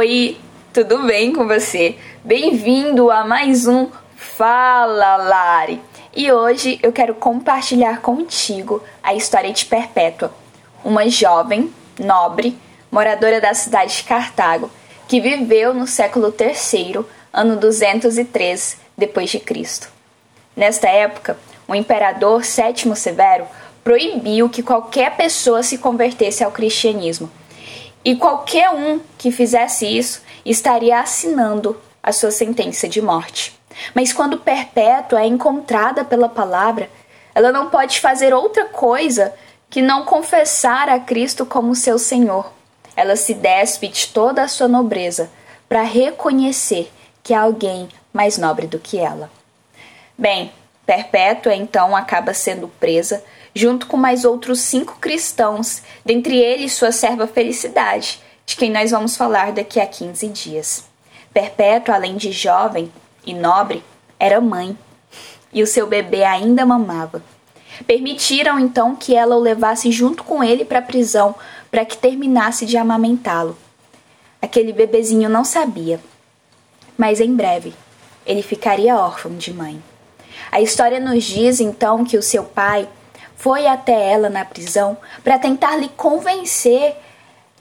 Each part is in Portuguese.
Oi, tudo bem com você? Bem-vindo a mais um Fala Lari! E hoje eu quero compartilhar contigo a história de Perpétua, uma jovem, nobre, moradora da cidade de Cartago, que viveu no século III, ano 203 depois de Cristo. Nesta época, o imperador Sétimo Severo proibiu que qualquer pessoa se convertesse ao cristianismo. E qualquer um que fizesse isso estaria assinando a sua sentença de morte. Mas quando Perpétua é encontrada pela palavra, ela não pode fazer outra coisa que não confessar a Cristo como seu Senhor. Ela se despe de toda a sua nobreza para reconhecer que há alguém mais nobre do que ela. Bem, Perpétua então acaba sendo presa junto com mais outros cinco cristãos, dentre eles sua serva Felicidade, de quem nós vamos falar daqui a 15 dias. Perpétua, além de jovem e nobre, era mãe, e o seu bebê ainda mamava. Permitiram então que ela o levasse junto com ele para a prisão, para que terminasse de amamentá-lo. Aquele bebezinho não sabia, mas em breve ele ficaria órfão de mãe. A história nos diz então que o seu pai foi até ela na prisão para tentar lhe convencer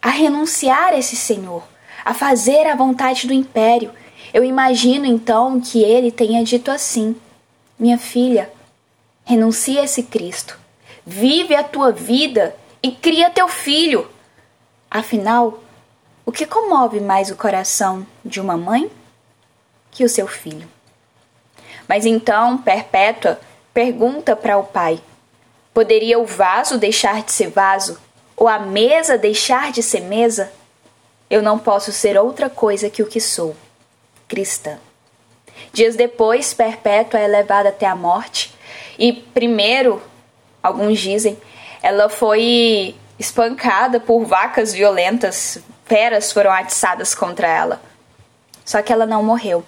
a renunciar a esse senhor, a fazer a vontade do império. Eu imagino então que ele tenha dito assim: Minha filha, renuncia a esse Cristo, vive a tua vida e cria teu filho. Afinal, o que comove mais o coração de uma mãe que o seu filho? Mas então Perpétua pergunta para o pai: Poderia o vaso deixar de ser vaso? Ou a mesa deixar de ser mesa? Eu não posso ser outra coisa que o que sou, cristã. Dias depois, Perpétua é levada até a morte, e primeiro, alguns dizem, ela foi espancada por vacas violentas, feras foram atiçadas contra ela. Só que ela não morreu.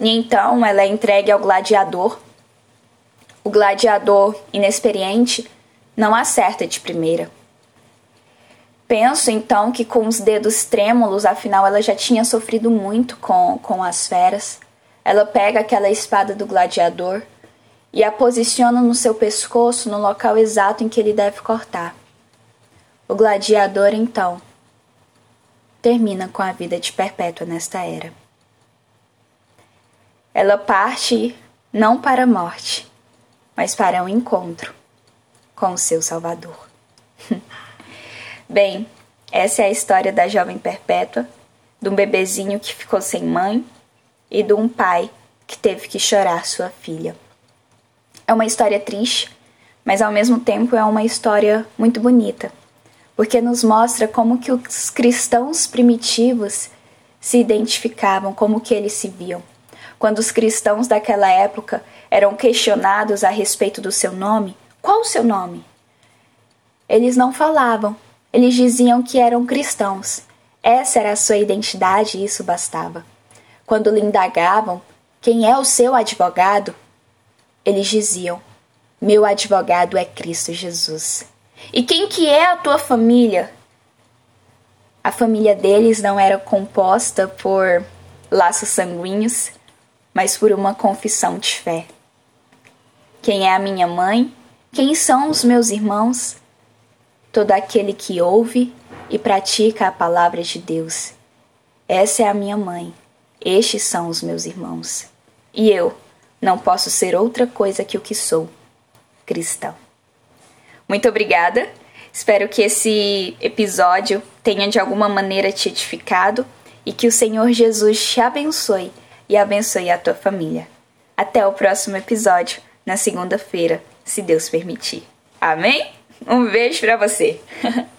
E então ela é entregue ao gladiador o gladiador inexperiente não acerta de primeira. Penso então que com os dedos trêmulos, afinal ela já tinha sofrido muito com, com as feras. Ela pega aquela espada do gladiador e a posiciona no seu pescoço no local exato em que ele deve cortar. O gladiador então termina com a vida de perpétua nesta era. Ela parte não para a morte, mas para um encontro com o seu Salvador. Bem, essa é a história da jovem perpétua, de um bebezinho que ficou sem mãe e de um pai que teve que chorar sua filha. É uma história triste, mas ao mesmo tempo é uma história muito bonita, porque nos mostra como que os cristãos primitivos se identificavam, como que eles se viam. Quando os cristãos daquela época eram questionados a respeito do seu nome, qual o seu nome? Eles não falavam, eles diziam que eram cristãos. Essa era a sua identidade e isso bastava. Quando lhe indagavam quem é o seu advogado, eles diziam: Meu advogado é Cristo Jesus. E quem que é a tua família? A família deles não era composta por laços sanguíneos, mas por uma confissão de fé. Quem é a minha mãe? Quem são os meus irmãos? Todo aquele que ouve e pratica a palavra de Deus. Essa é a minha mãe. Estes são os meus irmãos. E eu não posso ser outra coisa que o que sou, cristão. Muito obrigada. Espero que esse episódio tenha de alguma maneira te edificado e que o Senhor Jesus te abençoe e abençoe a tua família. Até o próximo episódio na segunda-feira, se Deus permitir. Amém? Um beijo para você.